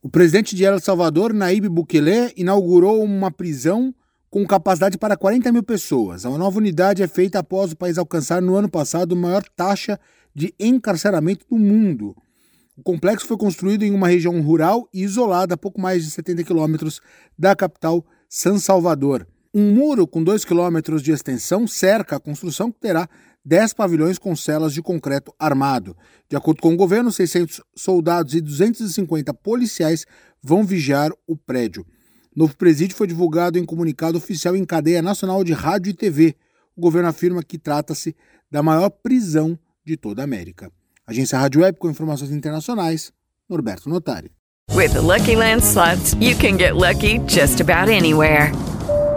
O presidente de El Salvador, Naib Bukele, inaugurou uma prisão com capacidade para 40 mil pessoas. A nova unidade é feita após o país alcançar no ano passado a maior taxa de encarceramento do mundo. O complexo foi construído em uma região rural e isolada a pouco mais de 70 quilômetros da capital, San Salvador. Um muro com 2 quilômetros de extensão cerca a construção que terá 10 pavilhões com celas de concreto armado. De acordo com o governo, 600 soldados e 250 policiais vão vigiar o prédio. Novo presídio foi divulgado em comunicado oficial em cadeia nacional de rádio e TV. O governo afirma que trata-se da maior prisão de toda a América. Agência Rádio Web com informações internacionais, Norberto Notari. With the Lucky Land slots, you can get lucky just about anywhere.